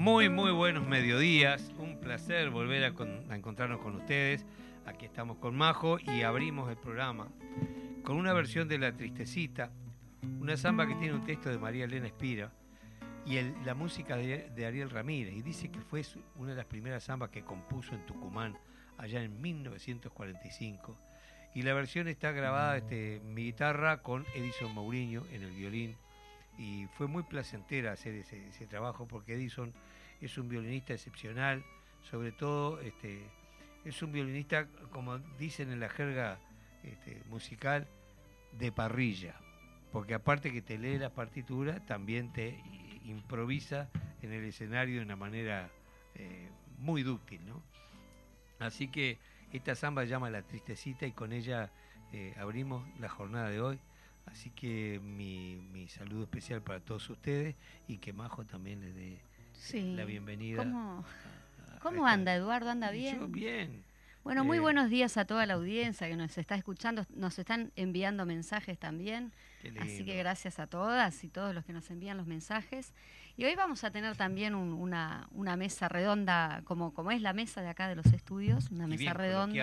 Muy, muy buenos mediodías. Un placer volver a, encontrarnos con ustedes. Aquí estamos con Majo y abrimos el programa con una versión de La Tristecita, una samba que tiene un texto de María Elena Espira y la música de, de, Ariel Ramírez. Y dice que fue una de las primeras zambas que compuso en Tucumán allá en 1945. Y la versión está grabada, este, mi guitarra, con Edison Mourinho en el violín. Y fue muy placentera hacer ese, trabajo porque Edison es un violinista excepcional, sobre todo este, es un violinista, como dicen en la jerga este, musical, de parrilla, porque aparte que te lee la partitura, también te improvisa en el escenario de una manera eh, muy dúctil. ¿no? Así que esta samba llama La Tristecita y con ella eh, abrimos la jornada de hoy, Así que mi, mi saludo especial para todos ustedes y que Majo también les dé Sí. la bienvenida. ¿Cómo, a- a cómo esta- anda, Eduardo? ¿Anda yo bien? bien. Bueno, muy Eh, buenos días a toda la audiencia que nos está escuchando. Nos están enviando mensajes también. Así que gracias a todas y todos los que nos envían los mensajes. Y hoy vamos a tener también un- una, una mesa redonda, como, como es la mesa de acá de los estudios, una Y mesa bien redonda.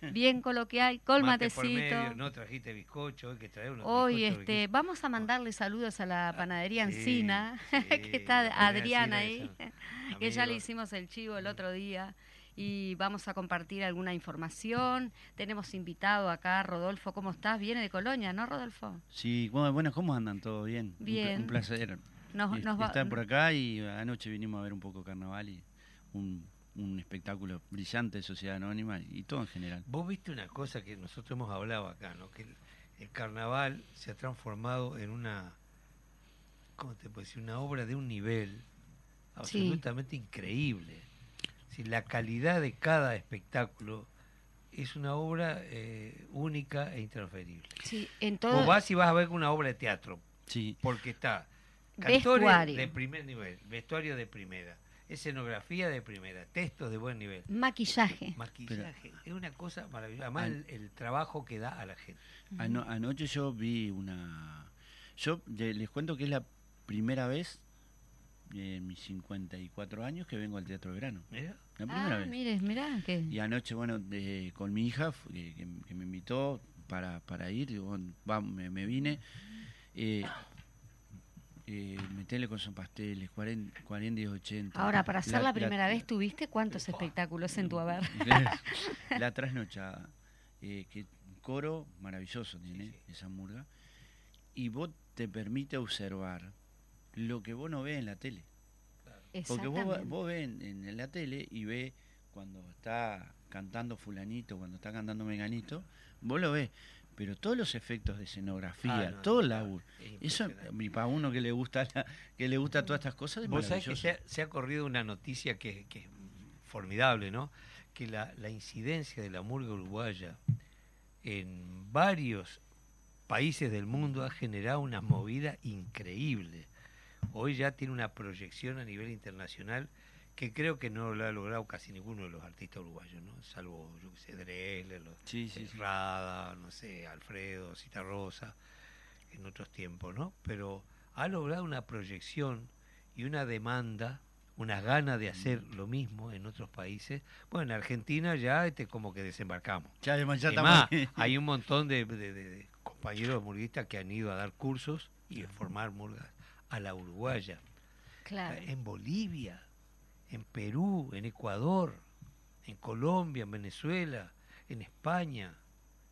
Bien coloquial, con matecito. no trajiste bizcocho, hay que traer unos Hoy bizcochos este, riquísimos. vamos a mandarle saludos a la panadería Ah, Sí, Encina, sí, que está panadería Adriana ahí, que ya le hicimos el chivo el otro día y vamos a compartir alguna información. Tenemos invitado acá, Rodolfo, ¿cómo estás? Viene de Colonia, ¿no, Rodolfo? Sí, bueno, ¿cómo andan? ¿Todo bien? Bien. Un, placer Nos, nos va- estar por acá y anoche vinimos a ver un poco carnaval y un, un espectáculo brillante de Sociedad Anónima y todo en general. Vos viste una cosa que nosotros hemos hablado acá, ¿no? Que el, el carnaval se ha transformado en una, ¿cómo te puedo decir? Una obra de un nivel Sí. absolutamente increíble. Si la calidad de cada espectáculo es una obra eh, única e intransferible. Sí, en Vos todo vas y vas a ver una obra de teatro, Sí, porque está cantores Vestuario. de primer nivel, vestuario de primera, escenografía de primera, textos de buen nivel. maquillaje. Maquillaje, es una cosa maravillosa. Además, An- el, el trabajo que da a la gente. ano- anoche yo vi una... Yo de- les cuento que es la primera vez en mis 54 años que vengo al Teatro de Verano. Mirá. La primera Ah, vez. mires, mirá que Y anoche, bueno, de- con mi hija, que, me invitó para, para ir, digo, bueno, va, me, me vine. Eh, eh, metele con son pasteles, 40, 40 y 80. Ahora, para ser la, primera vez, ¿tuviste cuántos espectáculos en tu haber? la trasnochada. Eh, que coro maravilloso tiene Sí, sí. esa murga. Y vos te permite observar lo que vos no ves en la tele. Porque vos, vos ves en, en la tele y ves cuando está cantando fulanito, cuando está cantando menganito, vos lo ves. Pero todos los efectos de escenografía, Ah, no, todo el laburo. es Eso, para uno que le gusta la- que le gusta todas estas cosas, es Vos sabés que se ha, se ha corrido una noticia que, que es formidable, ¿no? Que la, la incidencia de la murga uruguaya en varios países del mundo ha generado una movida increíble. Hoy ya tiene una proyección a nivel internacional que creo que no lo ha logrado casi ninguno de los artistas uruguayos, ¿no? Salvo, yo que sé, Dresler, los Sí, sí, sí. Rada, no sé, Alfredo, Cita Rosa, en otros tiempos, ¿no? Pero ha logrado una proyección y una demanda, una gana de hacer Mm. lo mismo en otros países. Bueno, en Argentina ya este, como que desembarcamos. Ya, además, ya hay un montón de, de- de- de compañeros murguistas que han ido a dar cursos y a formar murgas a la uruguaya. Claro. En Bolivia, en Perú, en Ecuador, en Colombia, en Venezuela, en España.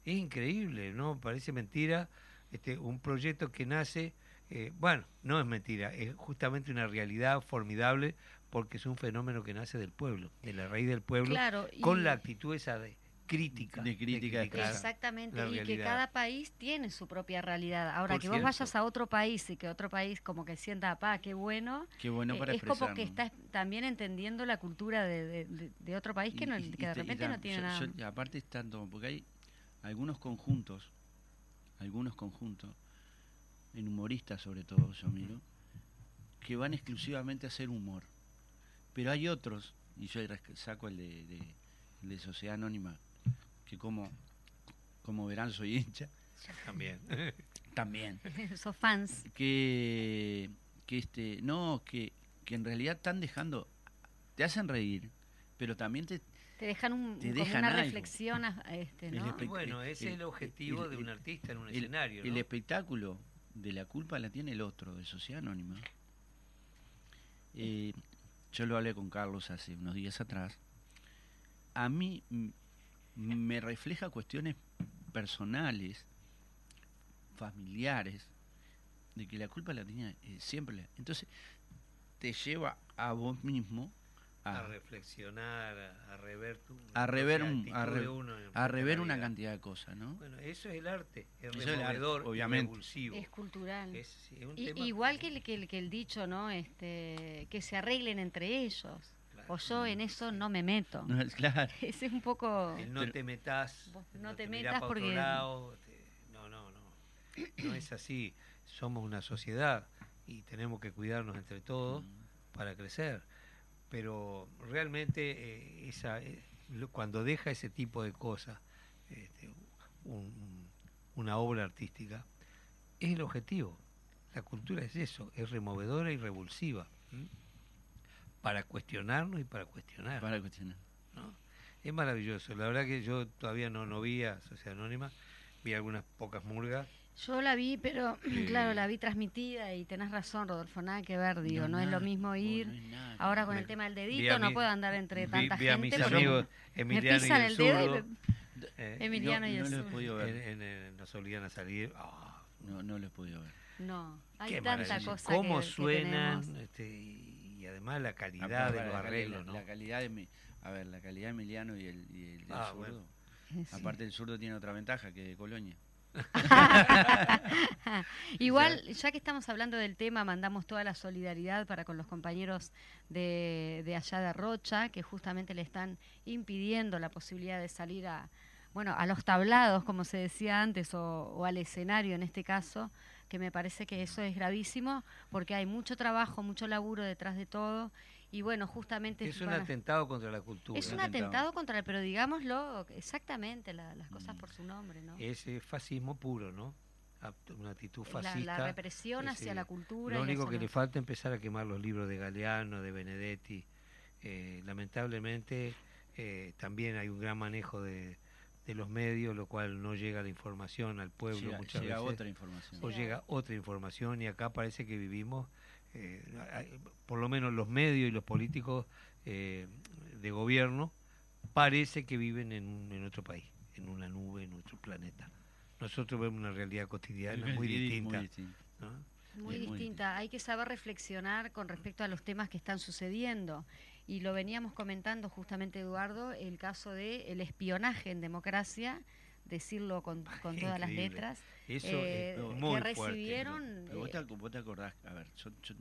Es increíble, ¿no? Parece mentira. Este, un proyecto que nace, eh, bueno, no es mentira, es justamente una realidad formidable porque es un fenómeno que nace del pueblo, de la raíz del pueblo, Claro, con y- la actitud esa de crítica. De crítica, de. Exactamente, y que cada país tiene su propia realidad. Ahora, Por que vos vayas a otro país y que otro país como que sienta, pa, qué bueno, Qué bueno eh, para es como que estás también entendiendo la cultura de, de- de- de otro país que, Y- no, y- que y de repente no tiene yo- nada. yo- aparte es tanto, porque hay algunos conjuntos, algunos conjuntos, en humoristas sobre todo, yo miro, que van exclusivamente a hacer humor. Pero hay otros, y yo saco el de, de- el de Sociedad Anónima, como, como verán soy hincha, También. también, Sos fans. que, que este, no, que, que en realidad están dejando, te hacen reír, pero también te, Te dejan, un, Te como dejan una algo. reflexión, a- este, bueno, ese es el objetivo el- de un artista en un el, escenario. el espectáculo de la culpa la tiene el otro, de Sociedad Anónima. Eh, yo lo hablé con Carlos hace unos días atrás. A mí me refleja cuestiones personales, familiares, de que la culpa la tenía eh, siempre. Entonces, te lleva a vos mismo a a, reflexionar, a, a rever tu a rever, un- a re- uno rever una cantidad de cosas, ¿no? Bueno, eso es el arte, es Eso es el arte, obviamente. revulsivo. Es cultural. Es, sí, es un Y- tema- igual que el, que, el, que el dicho, ¿no? Este, que se arreglen entre ellos. O yo en eso no me meto. No, claro. Ese es un poco... El no te metas, Vos no te metas otro porque- lado, te- no, no, no. no es así. Somos una sociedad y tenemos que cuidarnos entre todos Mm. para crecer. Pero realmente eh, esa, eh, lo- cuando deja ese tipo de cosas, este, un- una obra artística, es el objetivo. La cultura es eso, es removedora y revulsiva. Para cuestionarnos y para cuestionar. Para cuestionar. ¿no? Es maravilloso. La verdad que yo todavía no, no vi a Sociedad Anónima, vi algunas pocas murgas. Yo la vi, pero Eh. claro, la vi transmitida y tenés razón, Rodolfo, nada que ver, digo, no, es lo mismo ir. no que Ahora con Me- el tema del dedito no mi- puedo andar entre vi, tanta vi a mis gente. amigos me Emiliano y pisan el el dedo y me- eh, Emiliano y no, el no lo he podido en- ver. en- en- nos obligan a salir. Ah, No, no lo he podido ver. No, hay qué tanta cosa ¿Cómo que, que suenan? tenemos. este, y, y además la calidad Ah, de los arreglos, la, ¿no? la calidad de mi, a ver, la calidad de Emiliano y el, y el, Ah, zurdo. bueno. Sí. Aparte el zurdo tiene otra ventaja que de Colonia. Igual, ya que estamos hablando del tema, mandamos toda la solidaridad para con los compañeros de, de allá de Rocha, que justamente le están impidiendo la posibilidad de salir a, bueno, a los tablados, como se decía antes, o, o al escenario en este caso, que me parece que eso es gravísimo, porque hay mucho trabajo, mucho laburo detrás de todo, y bueno, justamente... Es un para- atentado contra la cultura. es un atentado. atentado contra pero digámoslo exactamente, la- las cosas Mm. por su nombre, ¿no? Es eh, fascismo puro, ¿no? Una actitud fascista. la, represión es, hacia eh, la cultura. Lo único que le falta es empezar a quemar los libros de Galeano, de Benedetti. Eh, lamentablemente eh, también hay un gran manejo de, de los medios, lo cual no llega la información al pueblo llega muchas llega veces. otra información. o llega otra información y acá parece que vivimos, eh, por lo menos los medios y los políticos eh, de gobierno, parece que viven en, un- en otro país, en una nube, en otro planeta. Nosotros vemos una realidad cotidiana muy distinta. Muy distinta. ¿no? Muy Bien, muy distinta. Hay que saber reflexionar con respecto a los temas que están sucediendo. Y lo veníamos comentando justamente, Eduardo, el caso del el espionaje en democracia, decirlo con, con todas las letras, Eso eh, es que muy fuerte. recibieron... Pero vos eh, te, ac- vos te acordás, a ver, yo- yo-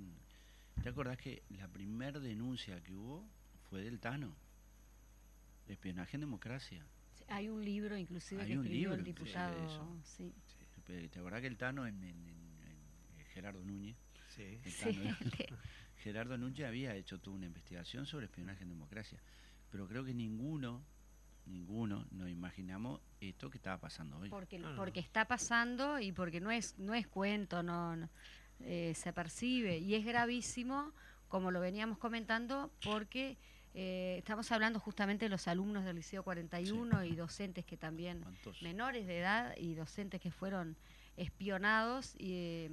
¿te acordás que la primera denuncia que hubo fue del Tano? Espionaje en democracia. hay un libro inclusive Hay que un escribió el libro de diputado. eso. Sí. ¿Te te acordás que el Tano en, en- en- en Gerardo Núñez? Sí. el Sí, Tano, Gerardo Núñez había hecho toda una investigación sobre espionaje en democracia, pero creo que ninguno, ninguno nos imaginamos esto que estaba pasando hoy. porque, No, no. porque está pasando y porque no es, no es cuento, no, no, eh, se percibe y es gravísimo, como lo veníamos comentando, porque eh, estamos hablando justamente de los alumnos del Liceo 41 y docentes que también, menores de edad y docentes que fueron espionados y... eh,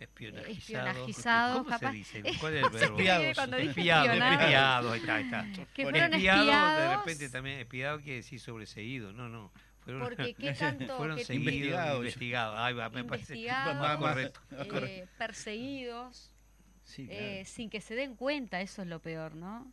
Espionajizados. Espionajizados, ¿Cómo capaz- se dice? ¿Cuál es el verbo? Espiados. dije Espiado, ahí está, ahí está. que Bueno, fueron espiado, de espiados, repente también espiado quiere decir sobreseído. No, no. Fueron, porque qué tanto... fueron qué- seguidos, Investigados. investigados. Ahí va, me parece Investigados, más correcto. eh, perseguidos, Sí, claro. eh, sin que se den cuenta, eso es lo peor, ¿no?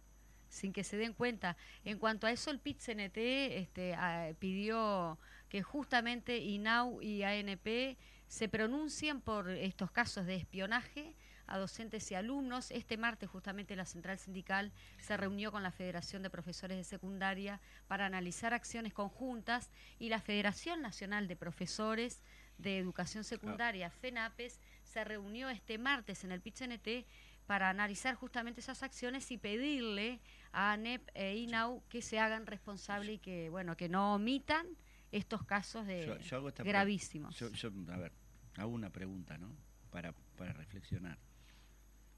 Sin que se den cuenta. En cuanto a eso, el PIT-CNT este, pidió que justamente INAU y ANP se pronuncien por estos casos de espionaje a docentes y alumnos. Este martes justamente la Central Sindical se reunió con la Federación de Profesores de Secundaria para analizar acciones conjuntas y la Federación Nacional de Profesores de Educación Secundaria, FENAPES, se reunió este martes en el PIT-CNT para analizar justamente esas acciones y pedirle a ANEP e INAU que se hagan responsables y que, bueno, que no omitan estos casos de Yo- yo hago esta pre- gravísimos. Yo, yo, a ver, hago una pregunta, ¿no? Para, para reflexionar.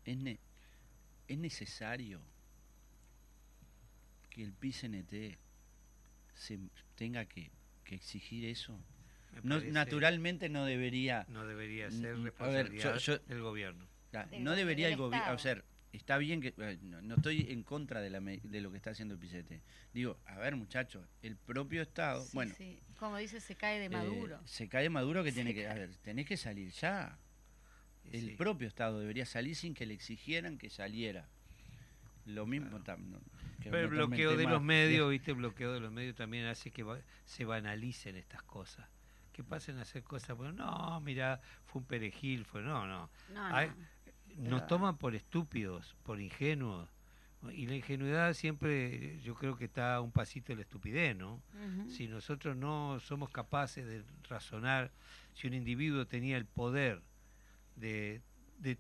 ¿Es, ne- ¿Es necesario que el PCNT se tenga que, que exigir eso? No, naturalmente no debería, No debería ser ver, responsabilidad yo- yo- del gobierno. no debería el gobierno, o sea, está bien que, eh, no, no estoy en contra de, la, me- de lo que está haciendo el PCT. Digo, a ver muchachos, el propio Estado, Sí, bueno, sí. Como dice, se cae de eh, Maduro. se cae Maduro que tiene que, a ver, tenés que salir ya. El sí. propio Estado debería salir sin que le exigieran que saliera. Lo mismo tam- no, que Pero el bloqueo de los medios, viste, el bloqueo de los medios también hace que va- se banalicen estas cosas. Que pasen a hacer cosas, bueno, no, mira, fue un perejil, fue, no, no. No, no. Nos toman por estúpidos, por ingenuos, Y la ingenuidad siempre yo creo que está un pasito de la estupidez, ¿no? Si nosotros no somos capaces de razonar, si un individuo tenía el poder de, de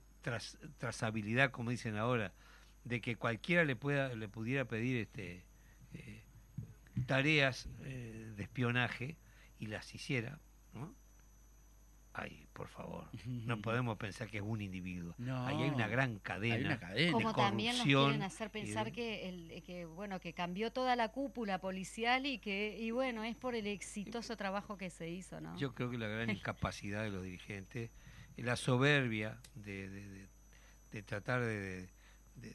trazabilidad, como dicen ahora, de que cualquiera le pueda le pudiera pedir este eh, tareas eh, de espionaje y las hiciera, ¿no? Ay, por favor, no podemos pensar que es un individuo. Ahí hay una gran cadena. Como también nos quieren hacer pensar que, el, que bueno que cambió toda la cúpula policial y que y bueno es por el exitoso trabajo que se hizo, ¿no? Yo creo que la gran incapacidad de los dirigentes, la soberbia de, de, tratar de,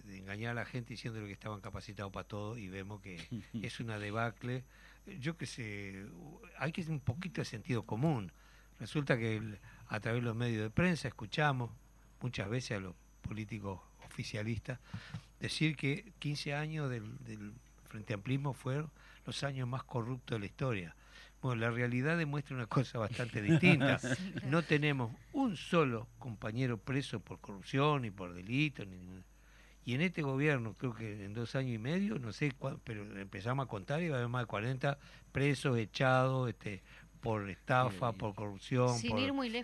engañar a la gente diciéndole que estaban capacitados para todo y vemos que es una debacle. Yo que sé, hay que tener un poquito de sentido común Resulta que a través de los medios de prensa escuchamos muchas veces a los políticos oficialistas decir que 15 años del, Frente Amplismo fueron los años más corruptos de la historia. Bueno, la realidad demuestra una cosa bastante distinta. No tenemos un solo compañero preso por corrupción y por delito. Ni, y en este gobierno, creo que en dos años y medio, no sé, pero empezamos a contar y va a haber más de 40 presos, echados, este, por estafa, por corrupción.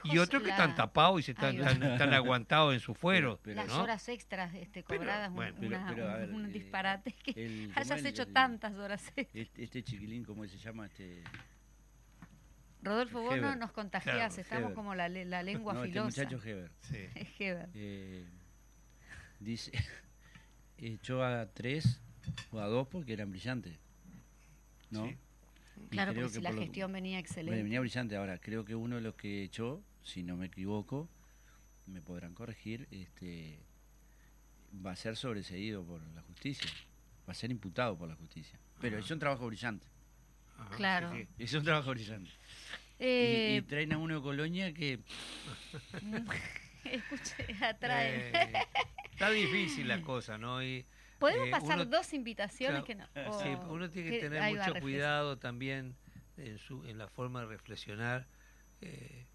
y otros que están tapados y se están, están, aguantados en su fuero. Las horas extras este, cobradas, un, disparate. que hayas hecho tantas horas extras. Este, chiquilín, ¿cómo se llama? este Rodolfo, vos no nos contagiás, estamos como la, la lengua no, este filosa. Este muchacho Heber. Sí. Heber. Eh, dice, echó a tres o a dos porque eran brillantes. ¿No? Sí. Claro, porque si la gestión venía excelente. Venía brillante. Ahora, creo que uno de los que echó, si no me equivoco, me podrán corregir, este, va a ser sobreseído por la justicia. Va a ser imputado por la justicia. Pero es un trabajo brillante. claro. Es un trabajo brillante. Y, eh, traen a uno de Colonia que... Escuche, atraen. Eh, está difícil la cosa, ¿no? Y, Podemos eh, pasar dos invitaciones que no. sí, uno tiene que, tener mucho cuidado también en, su, en la forma de reflexionar, eh,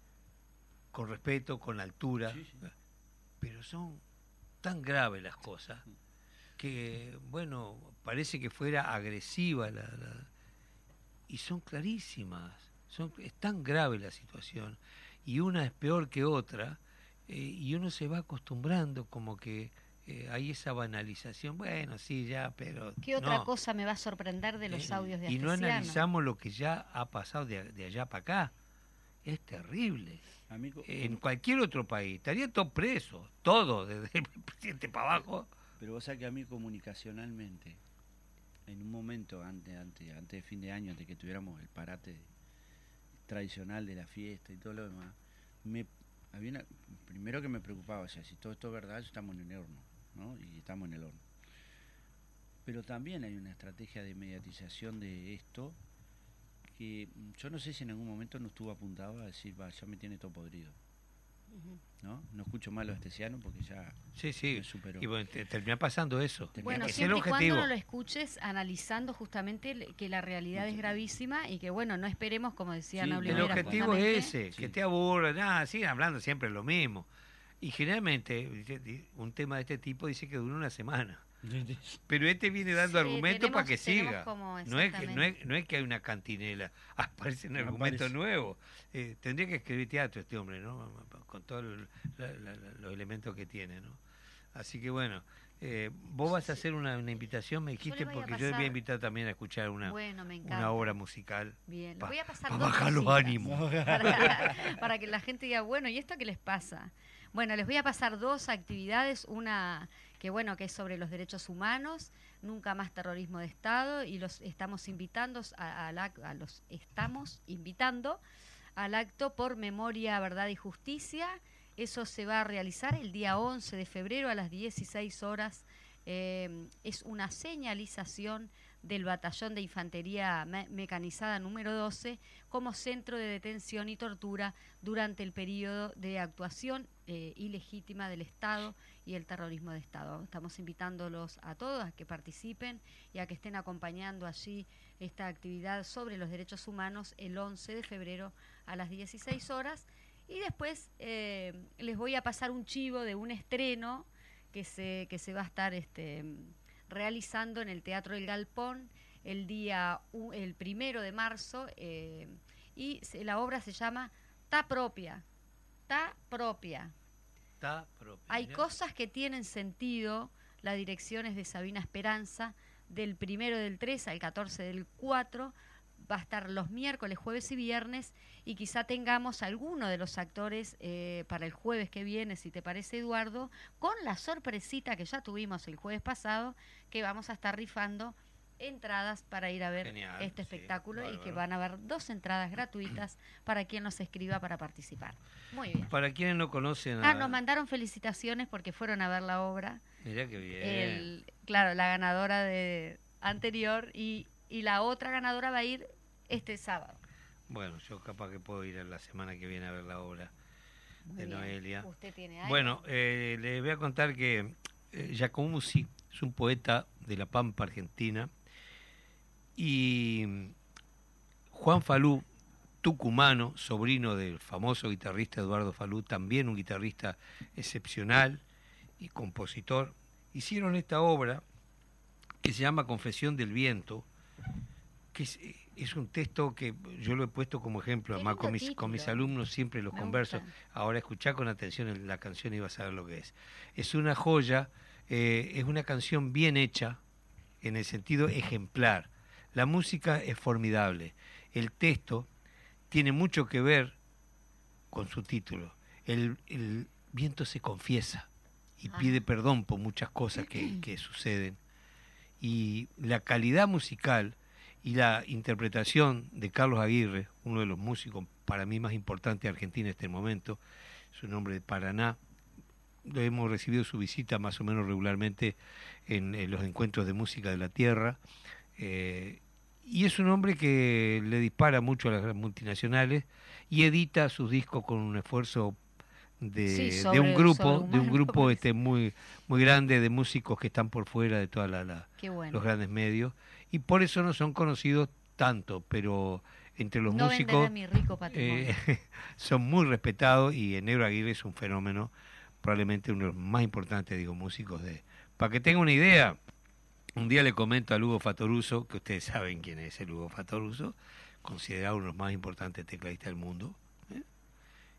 con respeto, con altura. Pero son tan graves las cosas que, bueno, parece que fuera agresiva la, y son clarísimas. Son, es tan grave la situación y una es peor que otra eh, y uno se va acostumbrando como que eh, hay esa banalización. Bueno, sí, ya, pero. ¿Qué otra cosa me va a sorprender de los eh, audios de Y no analizamos lo que ya ha pasado de, allá para acá. Es terrible. en cualquier otro país estaría todo preso, todo, desde el presidente para abajo. Pero vos sabés que a mí comunicacionalmente, en un momento antes, antes, antes de fin de año, antes que tuviéramos el parate tradicional de la fiesta y todo lo demás, me había primero que me preocupaba, o sea, si todo esto es verdad, estamos en el horno y estamos en el horno. Pero también hay una estrategia de mediatización de esto que yo no sé si en algún momento no estuvo apuntado a decir, va, ya me tiene todo podrido. ¿No? No escucho mal los estesianos porque ya sí, sí. superó. Y bueno, termina pasando eso. Bueno, siempre y cuando no lo escuches analizando justamente que la realidad es gravísima y que, bueno, no esperemos, como decía sí, El objetivo es ese, que te aburra, nada, siguen hablando siempre lo mismo. Y generalmente un tema de este tipo dice que dura una semana. Pero este viene dando argumentos para que siga. no, es que, no, es, no es que hay una cantinela, aparece un argumento nuevo. Eh, tendría que escribir teatro este hombre, ¿no? Con todos los elementos que tiene, ¿no? Así que bueno, eh, vos vas a hacer una, invitación, me dijiste, porque yo voy a invitar también a escuchar una, una obra musical. Bien, voy a pasar para bajar los ánimos. Para, para que la gente diga, bueno, ¿y esto qué les pasa? Bueno, les voy a pasar dos actividades, una que bueno, que es sobre los derechos humanos, nunca más terrorismo de Estado, y los estamos invitando a, los estamos invitando al acto por memoria, verdad y justicia. Eso se va a realizar el día 11 de febrero a las 16 horas. Eh, es una señalización del Batallón de Infantería Mecanizada número 12 como centro de detención y tortura durante el periodo de actuación eh, ilegítima del Estado y el terrorismo de Estado. Estamos invitándolos a todos a que participen y a que estén acompañando allí esta actividad sobre los derechos humanos el 11 de febrero a las 16 horas. Y después eh, les voy a pasar un chivo de un estreno que se, que se va a estar... este realizando en el Teatro El Galpón el día el primero de marzo eh, y la obra se llama Ta propia. Ta propia. Ta propia. Hay cosas que tienen sentido. La dirección es de Sabina Esperanza, del primero del 3 al 14 del 4 va a estar los miércoles, jueves y viernes y quizá tengamos alguno de los actores eh, para el jueves que viene, si te parece Eduardo, con la sorpresita que ya tuvimos el jueves pasado, que vamos a estar rifando entradas para ir a ver este espectáculo y que van a haber dos entradas gratuitas para quien nos escriba para participar. Muy bien. Para quienes no conocen... Ah, nos mandaron felicitaciones porque fueron a ver la obra. Mirá qué bien. claro, la ganadora de anterior y, y la otra ganadora va a ir este sábado. Bueno, yo capaz que puedo ir la semana que viene a ver la obra de Noelia. ¿Usted tiene algo? Bueno, eh, les voy a contar que eh, Giacomo Musi es un poeta de La Pampa, Argentina, y Juan Falú, tucumano, sobrino del famoso guitarrista Eduardo Falú, también un guitarrista excepcional y compositor, hicieron esta obra que se llama Confesión del Viento, que es, es un texto que yo lo he puesto como ejemplo, además con mis, con mis alumnos siempre los converso. Ahora escuchá con atención la canción y vas a ver lo que es. Es una joya, eh, es una canción bien hecha, en el sentido ejemplar. La música es formidable. El texto tiene mucho que ver con su título. El, viento se confiesa y ah. pide perdón por muchas cosas que, que suceden. Y la calidad musical y la interpretación de Carlos Aguirre, uno de los músicos para mí más importantes de Argentina en este momento, su nombre de Paraná, hemos recibido su visita más o menos regularmente en, los encuentros de música de la tierra, eh, y es un hombre que le dispara mucho a las multinacionales y edita sus discos con un esfuerzo de, un grupo de un grupo este muy muy grande de músicos que están por fuera de todos los grandes medios y por eso no son conocidos tanto, pero entre los músicos eh, son muy respetados y Negro Aguirre es un fenómeno, probablemente uno de los más importantes, digo, músicos de... Para que tenga una idea, un día le comento a Lugo Fatoruso, que ustedes saben quién es el Lugo Fatoruso, considerado uno de los más importantes tecladistas del mundo, ¿eh?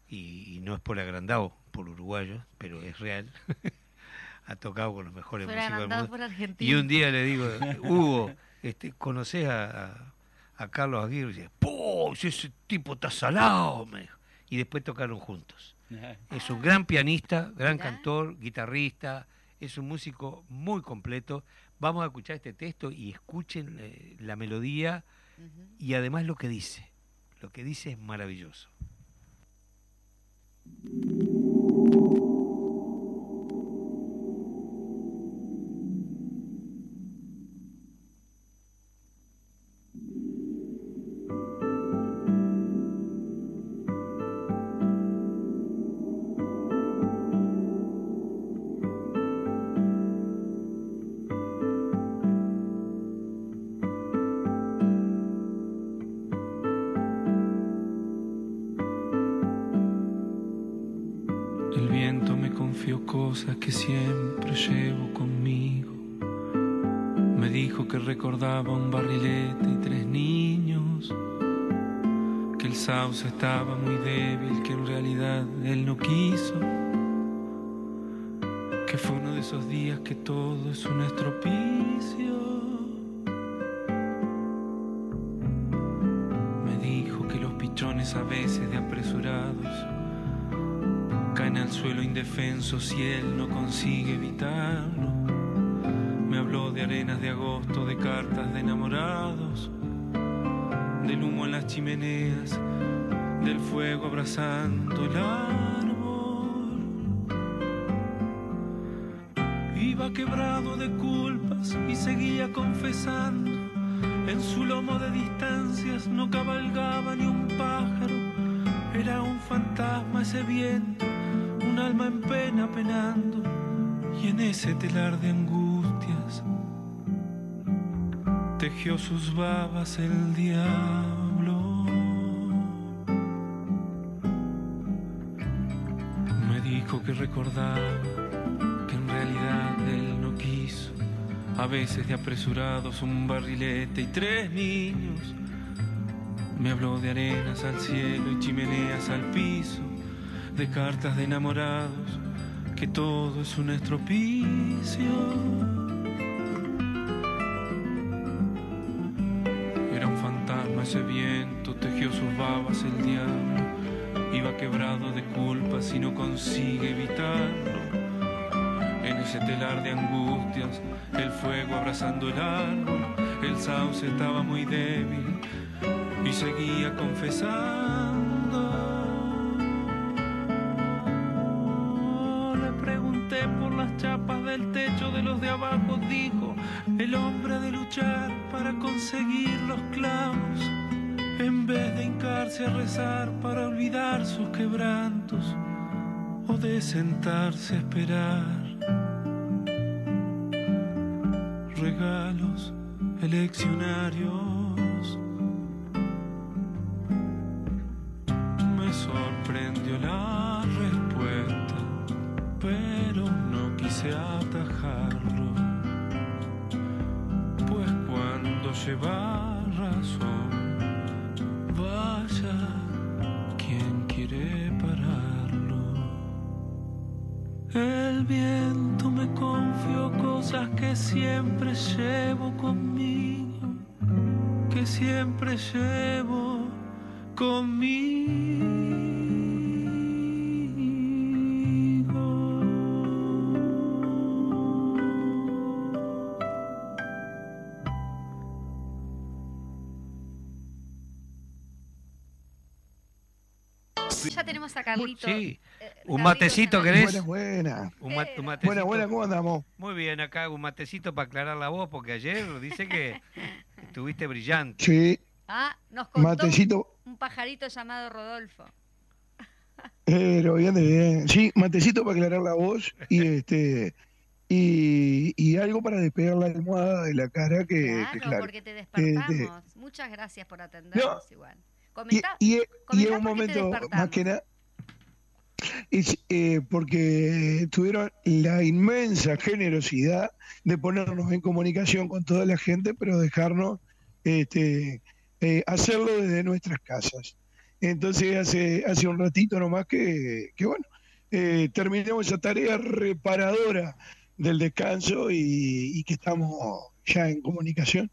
y, no es por agrandado, por uruguayo, pero es real. ha tocado con los mejores músicos del mundo. Y un día le digo, Hugo, este, conoces a, Carlos Aguirre y dice, ¡Pum! Ese tipo está salado, me Y después tocaron juntos. Es un gran pianista, gran cantor, guitarrista, es un músico muy completo. Vamos a escuchar este texto y escuchen eh, la melodía y además lo que dice. Lo que dice es maravilloso. Si él no consigue evitarlo. Me habló de arenas de agosto, de cartas de enamorados, del humo en las chimeneas, del fuego abrazando el árbol. Iba quebrado de culpas y seguía confesando. En su lomo de distancias no cabalgaba ni un pájaro, era un fantasma ese viento un alma en y en ese telar de angustias tejió sus babas el diablo. Me dijo que recordaba que en realidad él no quiso, a veces de apresurados, un barrilete y tres niños. Me habló de arenas al cielo y chimeneas al piso, de cartas de enamorados, que todo es un estropicio. Era un fantasma ese viento, tejió sus babas el diablo, iba quebrado de culpas y no consigue evitarlo. En ese telar de angustias, el fuego abrazando el árbol, el sauce estaba muy débil y seguía confesando. Conseguir los clavos, en vez de hincarse a rezar para olvidar sus quebrantos o de sentarse a esperar. El viento me confió cosas que siempre llevo conmigo, que siempre llevo conmigo. Ya tenemos a Carlito. Sí. Eh, Un matecito, ¿querés? Buena, buena. Un, ma- Eh, un matecito. Buena, buena, ¿cómo andamos? Muy bien, acá un matecito para aclarar la voz, porque ayer dice que estuviste brillante. Sí, Ah, nos contó matecito, un pajarito llamado Rodolfo. pero bien, de bien. Sí, matecito para aclarar la voz y este y, y algo para despegar la almohada de la cara que, Claro, que claro. porque te despertamos. Muchas gracias por atendernos igual. Y, Comenta, y, y comentá en un momento, más que nada, es, eh, porque tuvieron la inmensa generosidad de ponernos en comunicación con toda la gente, pero dejarnos este, eh, hacerlo desde nuestras casas. Entonces hace, hace un ratito nomás que, que bueno, eh, terminamos esa tarea reparadora del descanso y, y que estamos ya en comunicación,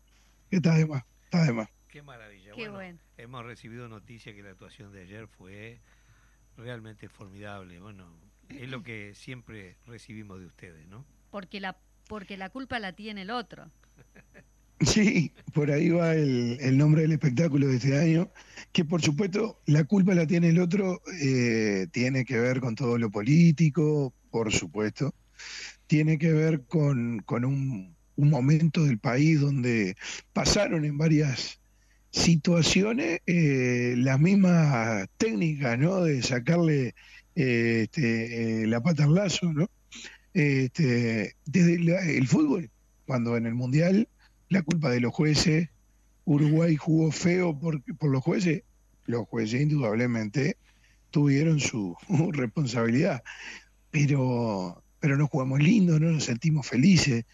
que está de más, está de más. Qué maravilla. Qué bueno, bueno. hemos recibido noticia que la actuación de ayer fue realmente formidable. Bueno, es lo que siempre recibimos de ustedes, ¿no? Porque la, porque la culpa la tiene el otro. Sí, por ahí va el, el nombre del espectáculo de este año, que por supuesto la culpa la tiene el otro, eh, tiene que ver con todo lo político, por supuesto, tiene que ver con, con un, un momento del país donde pasaron en varias situaciones eh, las mismas técnicas, ¿no? De sacarle eh, este, eh, la pata al lazo, ¿no? Este, desde el fútbol, cuando en el Mundial la culpa de los jueces, Uruguay jugó feo por, por los jueces, los jueces indudablemente tuvieron su responsabilidad, pero, pero no jugamos lindo, no nos sentimos felices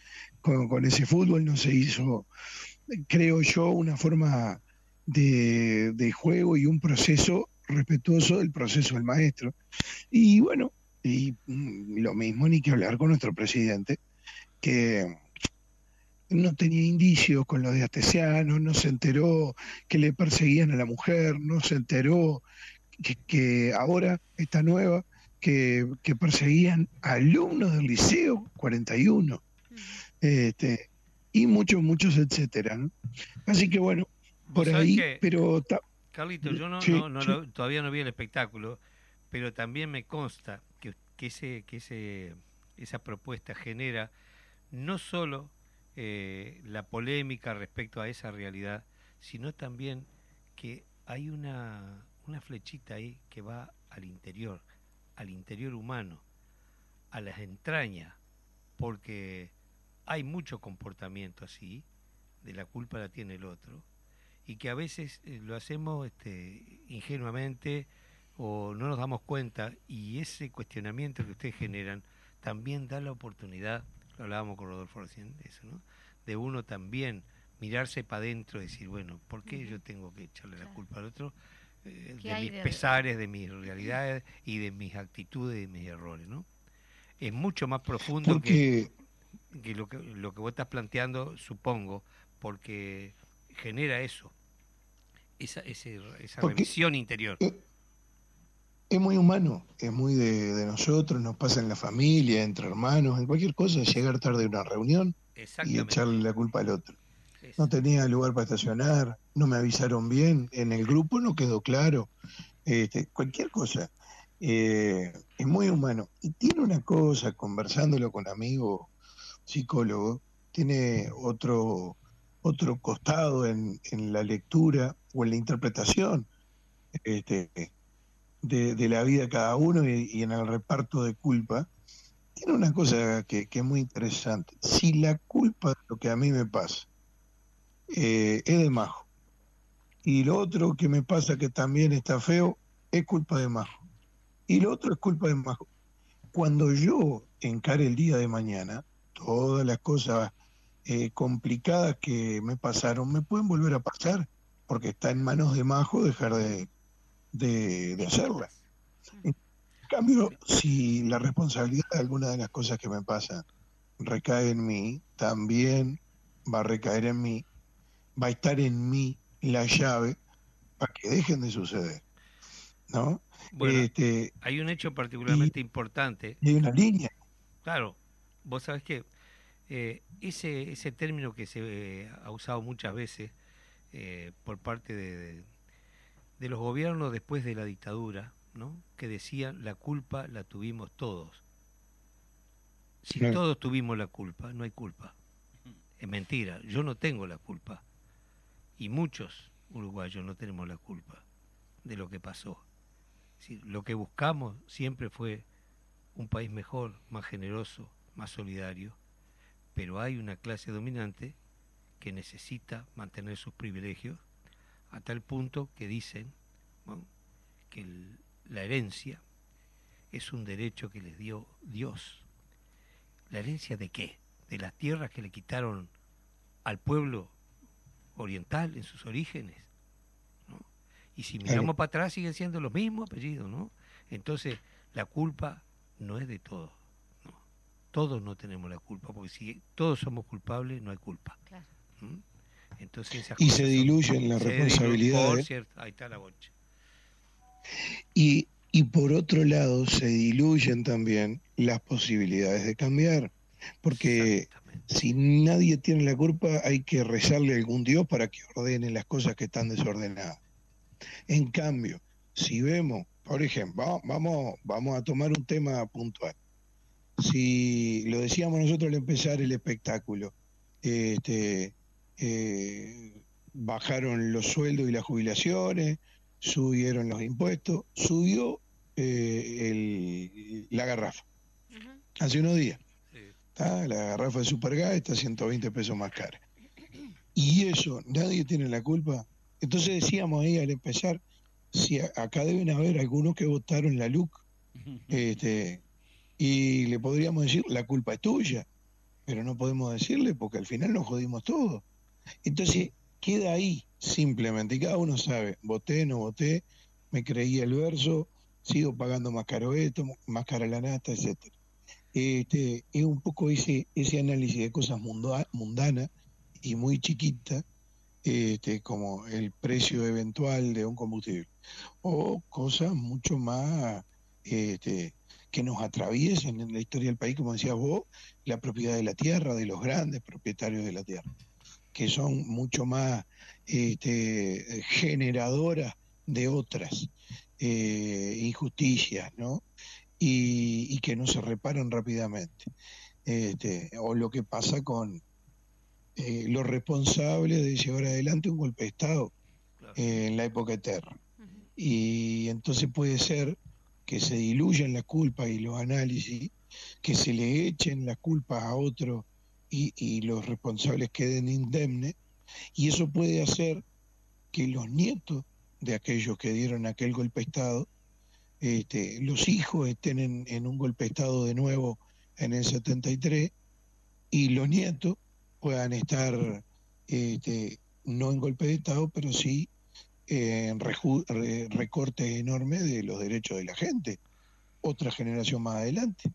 con, con ese fútbol, no se hizo, creo yo, una forma de, de juego y un proceso respetuoso del proceso del maestro. Y bueno, y mm, lo mismo ni que hablar con nuestro presidente, que no tenía indicios con lo de Astesiano, no se enteró que le perseguían a la mujer, no se enteró que, que ahora esta nueva, que, que perseguían a alumnos del liceo 41, este, y muchos, muchos, etcétera. ¿no? Así que bueno, ¿Vos por ahí, que, pero Carlito, yo no, Sí, no- no sí. lo- todavía no vi el espectáculo, pero también me consta que, que, ese, que ese, esa propuesta genera no solo eh, la polémica respecto a esa realidad, sino también que hay una, una flechita ahí que va al interior, al interior humano, a las entrañas, porque hay mucho comportamiento así, de la culpa la tiene el otro, y que a veces eh, lo hacemos este, ingenuamente o no nos damos cuenta y ese cuestionamiento que ustedes generan también da la oportunidad lo hablábamos con Rodolfo recién, eso, ¿no? De uno también mirarse para adentro y decir, bueno, ¿por qué yo tengo que echarle la culpa al otro? Eh, ¿Qué de mis de- pesares, de mis realidades y de mis actitudes y de mis errores, ¿no? Es mucho más profundo que lo que lo que vos estás planteando, supongo, porque genera eso, esa, ese- esa revisión interior. es muy humano, es muy de, de nosotros, nos pasa en la familia, entre hermanos, en cualquier cosa, llegar tarde a una reunión y echarle la culpa al otro. No tenía lugar para estacionar, no me avisaron bien, en el grupo no quedó claro, este, cualquier cosa. Eh, es muy humano. Y tiene una cosa, conversándolo con amigos psicólogos, tiene otro, otro costado en, en la lectura o en la interpretación este, de, de la vida de cada uno y, en el reparto de culpa. Tiene una cosa que, que es muy interesante. Si la culpa de lo que a mí me pasa eh, es de Majo. Y lo otro que me pasa que también está feo es culpa de Majo. Y lo otro es culpa de Majo. Cuando yo encare el día de mañana, todas las cosas eh, complicadas que me pasaron me pueden volver a pasar, porque está en manos de Majo dejar de, de, de hacerlas. En cambio, si la responsabilidad de alguna de las cosas que me pasan recae en mí, también va a recaer en mí, va a estar en mí la llave para que dejen de suceder. ¿No? Bueno, Este, hay un hecho particularmente importante y hay una línea. Claro, vos sabés que eh, ese, ese término que se eh, ha usado muchas veces eh, por parte de, de- de los gobiernos después de la dictadura, ¿no? que decían la culpa la tuvimos todos. Si todos tuvimos la culpa, no hay culpa. Es mentira, yo no tengo la culpa. Y muchos uruguayos no tenemos la culpa de lo que pasó. Decir, lo que buscamos siempre fue un país mejor, más generoso, más solidario, pero hay una clase dominante que necesita mantener sus privilegios a tal punto que dicen bueno, que el- la herencia es un derecho que les dio Dios. ¿La herencia de qué? De las tierras que le quitaron al pueblo oriental en sus orígenes. ¿no? Y si miramos para atrás siguen siendo los mismos apellidos, ¿no? Entonces, la culpa no es de todos. Todos no tenemos la culpa, porque si todos somos culpables, no hay culpa. Claro. ¿m? Entonces esas Y cosas se son- diluyen las responsabilidades. por cierto, ahí está la bocha. Y, y por otro lado, se diluyen también las posibilidades de cambiar. Porque si nadie tiene la culpa, hay que rezarle a algún Dios para que ordene las cosas que están desordenadas. En cambio, si vemos, por ejemplo, va- vamos, vamos a tomar un tema puntual. Si lo decíamos nosotros al empezar el espectáculo, este, eh, bajaron los sueldos y las jubilaciones, subieron los impuestos, subió eh, el- la garrafa hace unos días. La garrafa de Supergas está 120 pesos más cara. Y eso, nadie tiene la culpa. Entonces decíamos ahí al empezar, si a- acá deben haber algunos que votaron la LUC, este, y le podríamos decir, la culpa es tuya, pero no podemos decirle porque al final nos jodimos todos. Entonces queda ahí simplemente, y cada uno sabe, voté, no voté, me creí el verso, sigo pagando más caro esto, más cara la nata, etcétera. Este, es un poco ese, ese análisis de cosas munda- mundanas y muy chiquitas, este, como el precio eventual de un combustible, o cosas mucho más este, que nos atraviesan en la historia del país, como decías vos, la propiedad de la tierra, de los grandes propietarios de la tierra, que son mucho más este, generadoras de otras eh, injusticias, ¿no? Y, y que no se reparan rápidamente. Este, o lo que pasa con eh, los responsables de llevar adelante un golpe de Estado Claro. eh, en la época eterna. Ujú. Y entonces puede ser que se diluyan las culpas y los análisis, que se le echen las culpas a otro y, los responsables queden indemnes, y eso puede hacer que los nietos de aquellos que dieron aquel golpe de Estado, este, los hijos estén en, en un golpe de Estado de nuevo en el 73 y los nietos puedan estar este, no en golpe de Estado, pero sí en recorte enorme de los derechos de la gente, otra generación más adelante.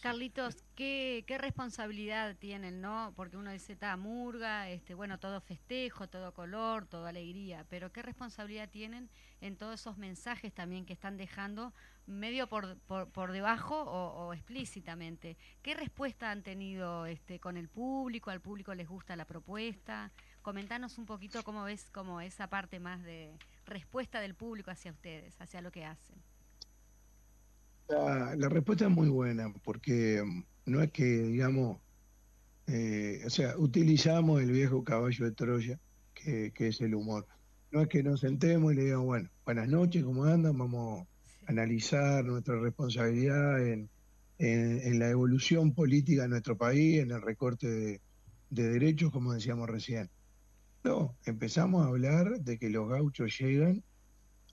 Carlitos, ¿qué, responsabilidad tienen, no? Porque uno dice, está murga, este, bueno, todo festejo, todo color, toda alegría, pero ¿qué responsabilidad tienen en todos esos mensajes también que están dejando medio por, por, debajo o, explícitamente? ¿Qué respuesta han tenido este, con el público? ¿Al público les gusta la propuesta? Comentanos un poquito cómo ves como esa parte más de respuesta del público hacia ustedes, hacia lo que hacen. La, respuesta es muy buena, porque mm, no es que, digamos, eh, o sea, utilizamos el viejo caballo de Troya, que, es el humor. No es que nos sentemos y le digamos, bueno, buenas noches, ¿cómo andan? Vamos a analizar nuestra responsabilidad en, la evolución política de nuestro país, en el recorte de, de derechos, como decíamos recién. No, empezamos a hablar de que los gauchos llegan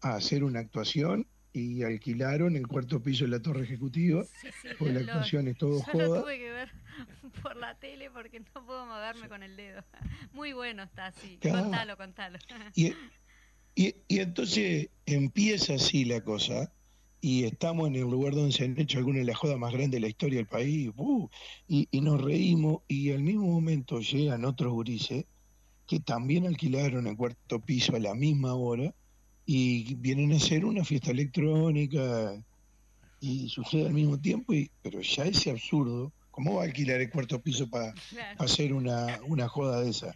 a hacer una actuación y alquilaron el cuarto piso de la torre ejecutiva. Sí, la actuación es todo yo Lo tuve que ver por la tele porque no puedo moverme con el dedo. Muy bueno está así. Contalo, contalo. Y, y, y, entonces empieza así la cosa. Y estamos en el lugar donde se han hecho algunas de las jodas más grandes de la historia del país. Uh, y, y nos reímos. Y al mismo momento llegan otros gurises que también alquilaron el cuarto piso a la misma hora y vienen a hacer una fiesta electrónica y sucede al mismo tiempo, y, pero ya ese absurdo, ¿cómo va a alquilar el cuarto piso para hacer una, una joda de esa?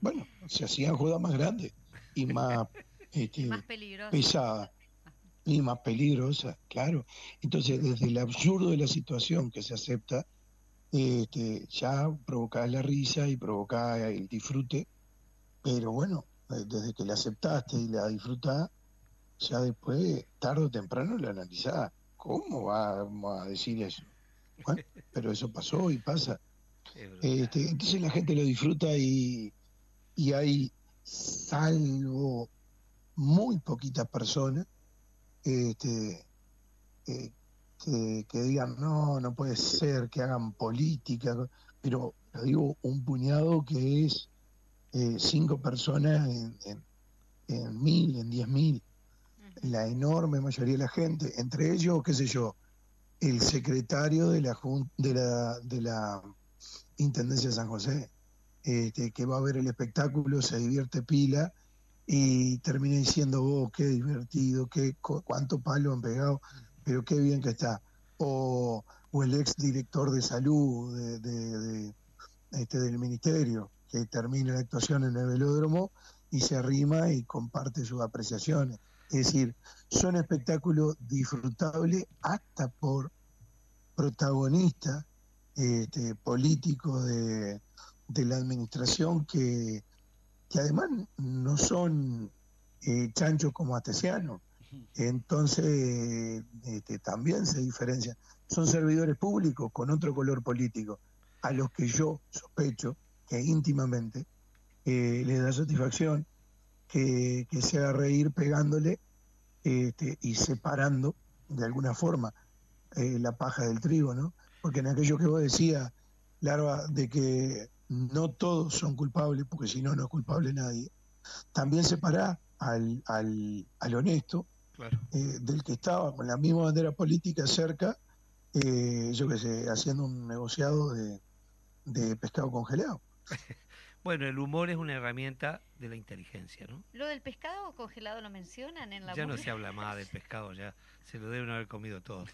Bueno, se hacían jodas más grandes y más, este, pesadas y más peligrosas, claro. Entonces, desde el absurdo de la situación que se acepta, este, ya provoca la risa y provoca el disfrute, pero bueno, eh, desde que la aceptaste y la disfrutás, ya después, tarde o temprano, la analizás. ¿Cómo vamos a decir eso? Bueno, pero eso pasó y pasa. Este, entonces la gente lo disfruta y, y hay, salvo muy poquitas personas, este, eh, que, digan, no, no puede ser, que hagan política, pero lo digo, un puñado que es eh, cinco personas en, mil, en diez mil. La enorme mayoría de la gente, entre ellos, qué sé yo, el secretario de la, de la, de la Intendencia de San José, este, que va a ver el espectáculo, se divierte pila y termina diciendo, oh, qué divertido, qué, cuánto palo han pegado, pero qué bien que está. O, el ex director de salud de, este, del ministerio, termina la actuación en el velódromo y se arrima y comparte sus apreciaciones. Es decir, son espectáculos disfrutables hasta por protagonistas este, políticos de, la administración que, que además no son eh, chanchos como atesianos. Entonces, este, también se diferencia. Son servidores públicos con otro color político, a los que yo sospecho que íntimamente eh, le da satisfacción que, se haga reír pegándole este, y separando de alguna forma eh, la paja del trigo, ¿no? Porque en aquello que vos decías, Larva, de que no todos son culpables, porque si no, no es culpable nadie, también separa al, al, al honesto eh, del que estaba con la misma bandera política cerca, yo qué sé, haciendo un negociado de, de pescado congelado. Bueno, el humor es una herramienta de la inteligencia, ¿no? ¿Lo del pescado congelado lo mencionan en la Ya no se habla más del pescado, ya se lo deben haber comido todos.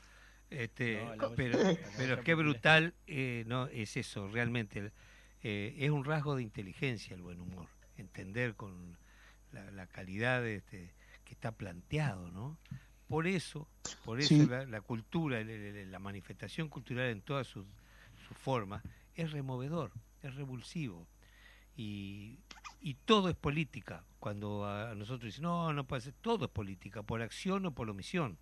Este, pero, pero qué brutal, eh, no es eso, realmente eh, es un rasgo de inteligencia el buen humor, entender con la, calidad este, que está planteado, ¿no? Por eso, por eso la, cultura, la, manifestación cultural en todas sus, sus formas es removedor es revulsivo. Y, y todo es política. Cuando a nosotros dicen, no, no puede ser, todo es política, por acción o por omisión.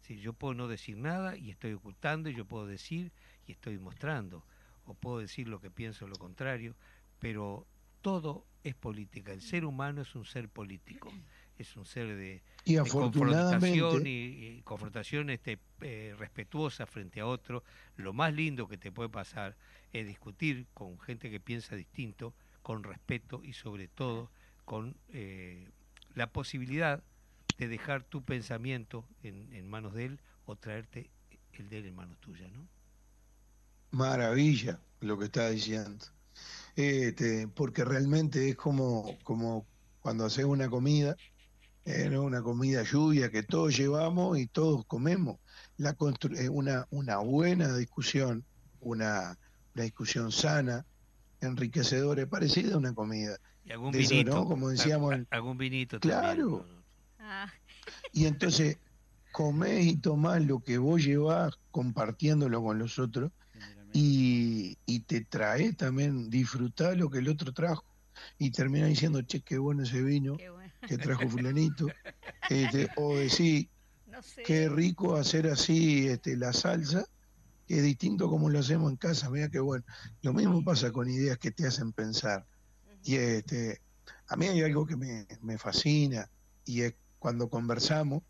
Si yo puedo no decir nada y estoy ocultando, y yo puedo decir y estoy mostrando, o puedo decir lo que pienso lo contrario, pero todo es política. El ser humano es un ser político. es un ser de, Y de confrontación y, y confrontación este, eh, respetuosa frente a otro. Lo más lindo que te puede pasar es discutir con gente que piensa distinto, con respeto y sobre todo con eh, la posibilidad de dejar tu pensamiento en, manos de él o traerte el de él en manos tuyas, ¿no? maravilla lo que está diciendo. Este, porque realmente es como, como cuando haces una comida, eh, ¿no? una comida lluvia que todos llevamos y todos comemos. La eh, una, una buena discusión, una, una discusión sana, enriquecedora, es parecida a una comida. Y algún De eso, vinito. ¿no? Como decíamos algún vinito Claro. también. Ah, Y entonces comés y tomás lo que vos llevás compartiéndolo con los otros y, y te trae también disfrutar lo que el otro trajo y termina diciendo, che, qué bueno ese vino bueno. que trajo fulanito, este, o decir, No sé. qué rico hacer así este, la salsa, que es distinto como lo hacemos en casa, mira qué bueno. Lo mismo pasa con ideas que te hacen pensar. Y este, a mí hay algo que me, me fascina y es cuando conversamos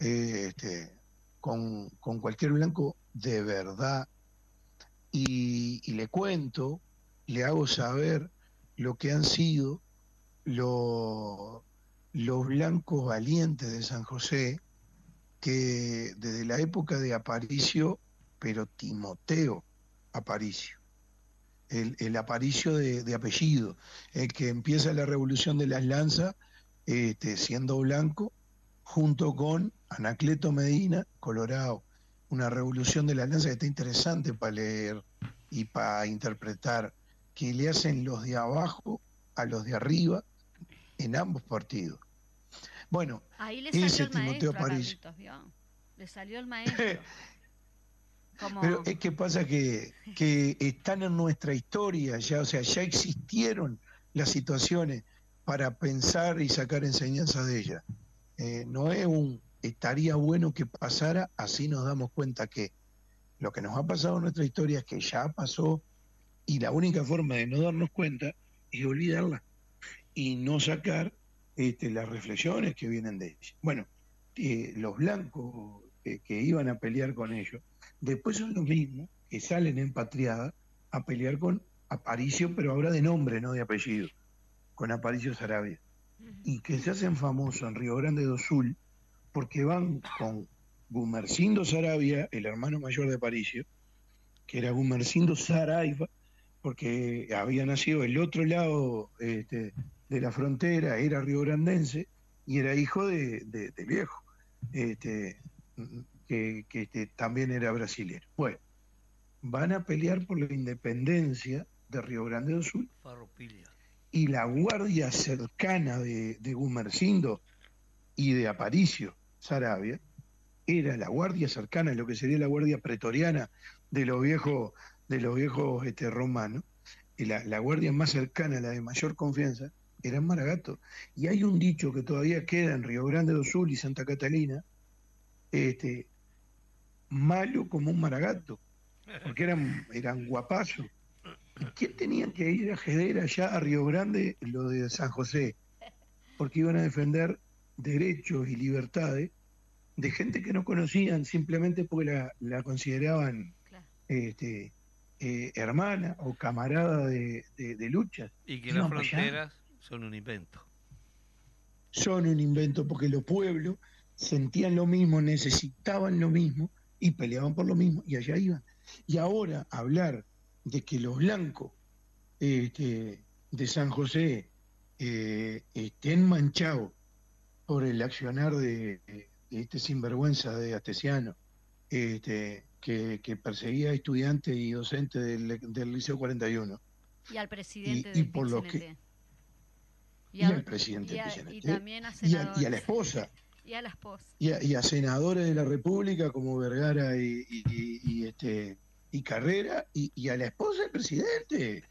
eh, este, con, con cualquier blanco de verdad y, y le cuento, le hago saber lo que han sido lo- los blancos valientes de San José, que desde la época de Aparicio, pero Timoteo Aparicio, el, el Aparicio de, de apellido, el que empieza la revolución de las lanzas este, siendo blanco, junto con Anacleto Medina, Colorado. Una revolución de las lanzas que está interesante para leer y para interpretar, que le hacen los de abajo a los de arriba en ambos partidos. Bueno, Ahí le Ese salió el Timoteo maestro a París. Carlitos, ¿vio? Le salió el maestro. Pero es que pasa que, que están en nuestra historia ya, o sea, ya existieron las situaciones para pensar y sacar enseñanza de ellas. Eh, no es un estaría bueno que pasara, así nos damos cuenta que lo que nos ha pasado en nuestra historia es que ya pasó y la única forma de no darnos cuenta es olvidarla y no sacar este, las reflexiones que vienen de ella. Bueno, eh, los blancos eh, que iban a pelear con ellos, después son los mismos que salen en patriada a pelear con Aparicio, pero ahora de nombre, no de apellido, con Aparicio Sarabia, y que se hacen famosos en Río Grande do Sul porque van con Gumercindo Sarabia, el hermano mayor de Aparicio, que era Gumercindo Saraiva, porque había nacido el otro lado este, de la frontera, era riograndense y era hijo de, viejo, este, que, que este, también era brasilero. Bueno, van a pelear por la independencia de Río Grande do Sul Farropilia. y la guardia cercana de, de Gumercindo y de Aparicio Sarabia era la guardia cercana, lo que sería la guardia pretoriana de los viejos, de los viejos este, romanos, y la, la guardia más cercana, la de mayor confianza, era Maragato. Y hay un dicho que todavía queda en Río Grande do Sul y Santa Catalina, este, malo como un maragato, porque eran, eran guapazos. ¿Quién tenían que ir a jeder allá a Río Grande lo de San José? Porque iban a defender derechos y libertades de gente que no conocían simplemente porque la, la consideraban Claro. este, eh, hermana o camarada de, de- de lucha. Y que Iban las allá. fronteras son un invento. Son un invento porque los pueblos sentían lo mismo, necesitaban lo mismo y peleaban por lo mismo y allá iban. Y ahora hablar de que los blancos este, de San José eh, estén manchados por el accionar de, de este sinvergüenza de Astesiano, este, que, que perseguía a estudiantes y docentes del, del Liceo 41, Y al presidente y del por PIT-CNT. y al presidente y del a- y también a y a, y a la esposa. Y a la esposa. y a, senadores de la República como Vergara y, este y Carrera y, y a la esposa del presidente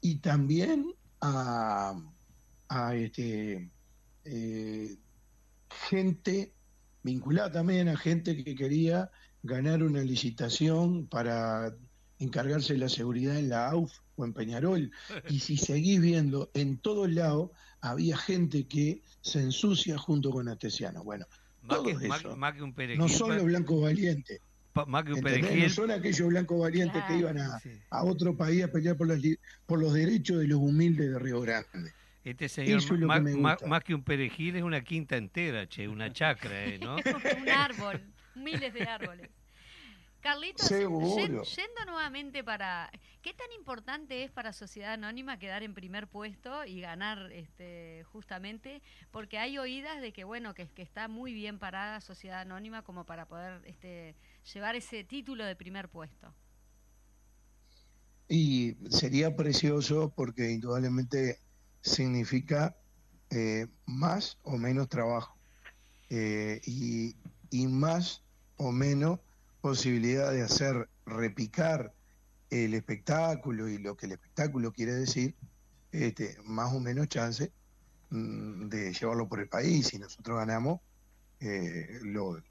y también a, a este eh, gente vinculada también a gente que quería ganar una licitación para encargarse de la seguridad en la AUF o en Peñarol. Y si seguís viendo, en todos lados había gente que se ensucia junto con Atesiano. Bueno, Más todo que, más- eso. más que un perejil. no son los blancos valientes. más que un ¿entendés? perejil. No son aquellos blancos valientes que iban a, Sí. a otro país a pelear por, las li- por los derechos de los humildes de Río Grande. Este señor, es que más que un perejil, es una quinta entera, che, una chacra, eh, ¿no? un árbol, miles de árboles. Carlitos, Seguro. yendo nuevamente para... ¿Qué tan importante es para Sociedad Anónima quedar en primer puesto y ganar este, justamente? Porque hay oídas de que, bueno, que, que está muy bien parada Sociedad Anónima como para poder este, llevar ese título de primer puesto. Y sería precioso porque indudablemente significa eh, más o menos trabajo eh, y, y más o menos posibilidad de hacer repicar el espectáculo y lo que el espectáculo quiere decir, este, más o menos chance mm, de llevarlo por el país. Si nosotros ganamos, eh, lo,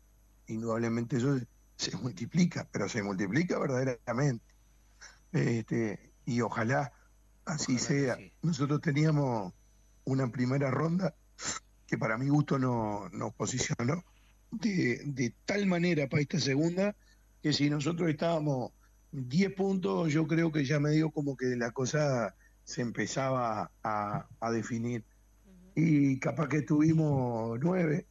indudablemente eso se multiplica, pero se multiplica verdaderamente. Este, y ojalá así Ojalá sea. sí. Nosotros teníamos una primera ronda que para mi gusto no, nos posicionó de, de tal manera para esta segunda que si nosotros estábamos 10 puntos, yo creo que ya medio como que la cosa se empezaba a, a definir. Y capaz que tuvimos 9,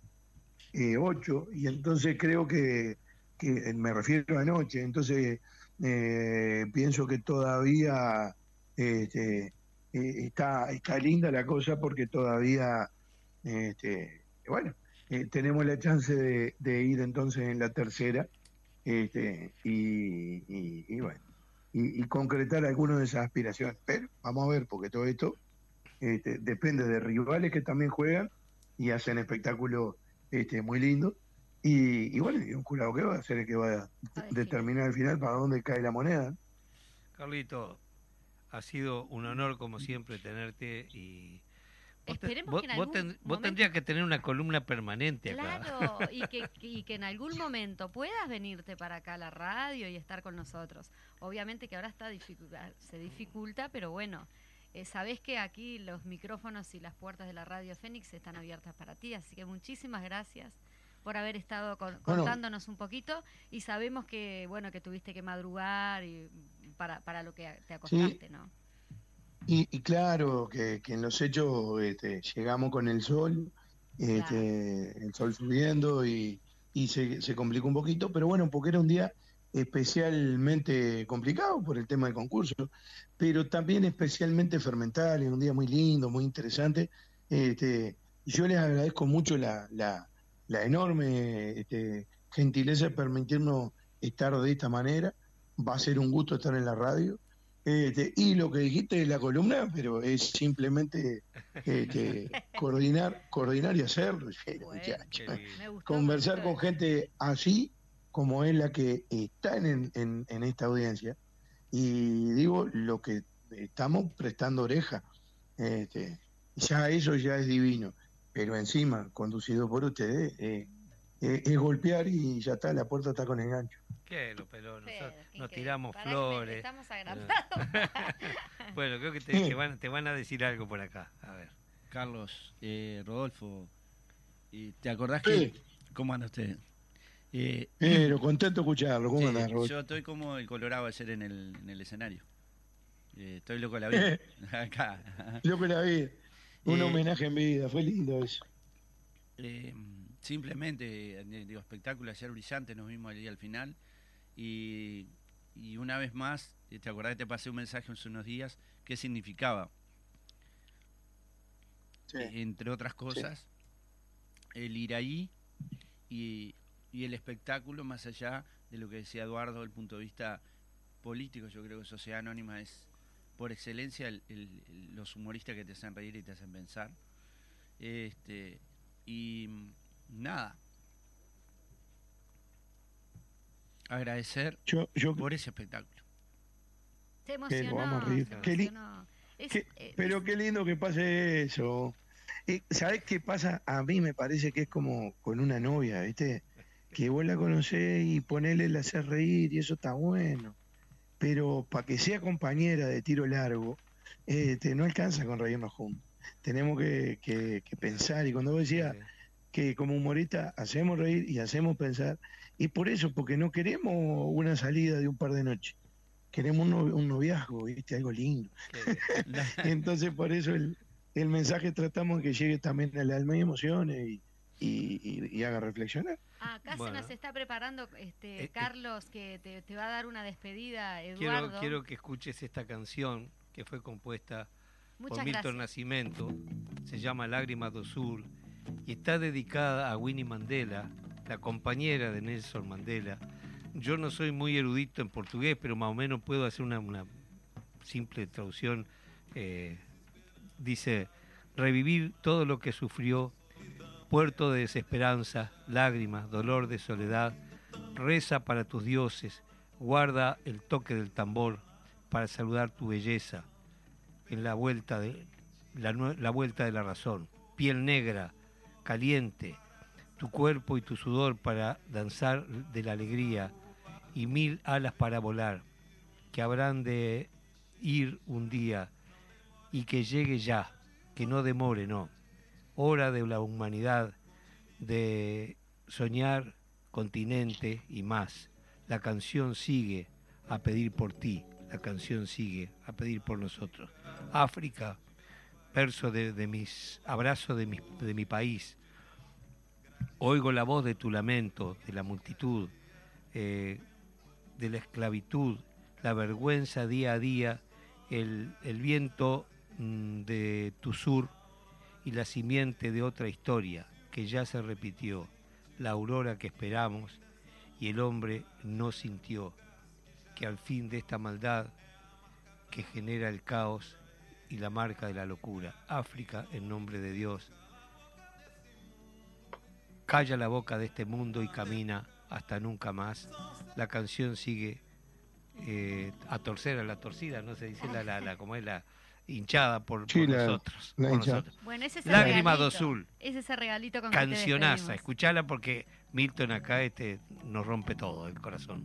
8, y entonces creo que, que me refiero a anoche, entonces eh, pienso que todavía este, eh, está, está linda la cosa porque todavía, este, bueno, eh, tenemos la chance de, de ir entonces en la tercera este, y, y- y bueno, y, y concretar algunas de esas aspiraciones. Pero vamos a ver, porque todo esto este, depende de rivales que también juegan y hacen espectáculos este, muy lindos. Y, y bueno, y un jurado que va a ser el que va a determinar al final para dónde cae la moneda. Carlito, ha sido un honor como siempre tenerte y Esperemos vos- que en vos algún vos momento- tendrías que tener una columna permanente acá. Claro, y que, y que en algún momento puedas venirte para acá a la radio y estar con nosotros. Obviamente que ahora está dificulta, se dificulta, pero bueno, eh, sabés que aquí los micrófonos y las puertas de la radio Fénix están abiertas para ti, así que muchísimas gracias por haber estado con- Bueno. contándonos un poquito y sabemos que bueno que tuviste que madrugar y para, para lo que te acostaste, ¿no? Y, y claro que, que en los hechos este, llegamos con el sol, este, el sol subiendo y, y se, se complicó un poquito, pero bueno, porque era un día especialmente complicado por el tema del concurso, pero también especialmente fermental, es un día muy lindo, muy interesante. Este, yo les agradezco mucho la, la, la enorme este, gentileza de permitirnos estar de esta manera. Va a ser un gusto estar en la radio. Este, y lo que dijiste de la columna, pero es simplemente este, coordinar, coordinar y hacerlo. Bueno, Conversar con gente así como es la que está en, en, en esta audiencia. Y digo, lo que estamos prestando oreja. Este, ya eso ya es divino. Pero encima, conducido por ustedes, eh, eh, es golpear y ya está, la puerta está con el gancho. ¿Qué, lo pelón? Pero, Nosotros qué nos increíble. tiramos Pará que me- flores. Estamos agrapados. Bueno, creo que te, te van, te van a decir algo por acá. A ver. Carlos, eh, Rodolfo, eh, ¿te acordás Sí. que... ¿Cómo anda usted? Eh, Pero contento de escucharlo. ¿Cómo andás, Roberto? yo estoy como el Colorado ayer en el, en el escenario. Eh, estoy loco de la vida. Acá. Loco la vida. Un Eh, homenaje en vida, fue lindo eso. Eh, simplemente, eh, digo, espectáculo ayer brillante, nos vimos ahí al final. Y, y una vez más, eh, ¿te acordás que te pasé un mensaje hace unos días? ¿Qué significaba? Eh, Entre otras cosas, el ir ahí y, y el espectáculo, más allá de lo que decía Eduardo, el punto de vista político, yo creo que Sociedad Anónima es por excelencia el- el- los humoristas que te hacen reír y te hacen pensar. Este, y nada. Agradecer Yo, yo, por ese espectáculo. Pero emocionó. vamos arriba. se Qué li- emocionó. Es- qué- eh, pero qué lindo que pase eso. Eh, ¿Sabés qué pasa? A mí me parece que es como con una novia, ¿viste? Que vos la conocés y ponele la hacer reír y eso está bueno. pero para que sea compañera de tiro largo, este, no alcanza con reírnos juntos. Tenemos que, que- que pensar, y cuando vos decías que como humorista hacemos reír y hacemos pensar, y por eso, porque no queremos una salida de un par de noches, queremos un, no- un noviazgo, ¿viste? algo lindo. Entonces, por eso el, el mensaje tratamos de que llegue también al alma y emociones y, y- y- y haga reflexionar. Ah, acá Bueno. se nos está preparando este Eh, eh. Carlos que te, te va a dar una despedida, Quiero, Eduardo. quiero que escuches esta canción que fue compuesta Muchas por Milton gracias. Nascimento, se llama Lágrimas do Sur y está dedicada a Winnie Mandela, la compañera de Nelson Mandela. Yo no soy muy erudito en portugués, pero más o menos puedo hacer una, simple traducción. Eh, dice, revivir todo lo que sufrió, puerto de desesperanza, lágrimas, dolor de soledad, reza para tus dioses, guarda el toque del tambor para saludar tu belleza en la vuelta de la, la vuelta de la razón. Piel negra, caliente, tu cuerpo y tu sudor para danzar de la alegría y mil alas para volar, que habrán de ir un día y que llegue ya, que no demore, no. Hora de la humanidad de soñar continente y más. La canción sigue a pedir por ti, la canción sigue a pedir por nosotros. África, verso de, mis abrazo de mi, de mi país. Oigo la voz de tu lamento, de la multitud, eh, de la esclavitud, la vergüenza día a día, el, el viento mm, de tu sur y la simiente de otra historia que ya se repitió, la aurora que esperamos y el hombre no sintió que al fin de esta maldad que genera el caos y la marca de la locura, África en nombre de Dios, calla la boca de este mundo y camina hasta nunca más. La canción sigue eh, a torcer a la torcida, no se dice la, la, la- como es la hinchada por, Sí, por la- nosotros. la por hinchada. nosotros. Bueno, ese es el Lágrima regalito. Ese es el regalito con que te Cancionaza, escuchala porque Milton acá este nos rompe todo el corazón.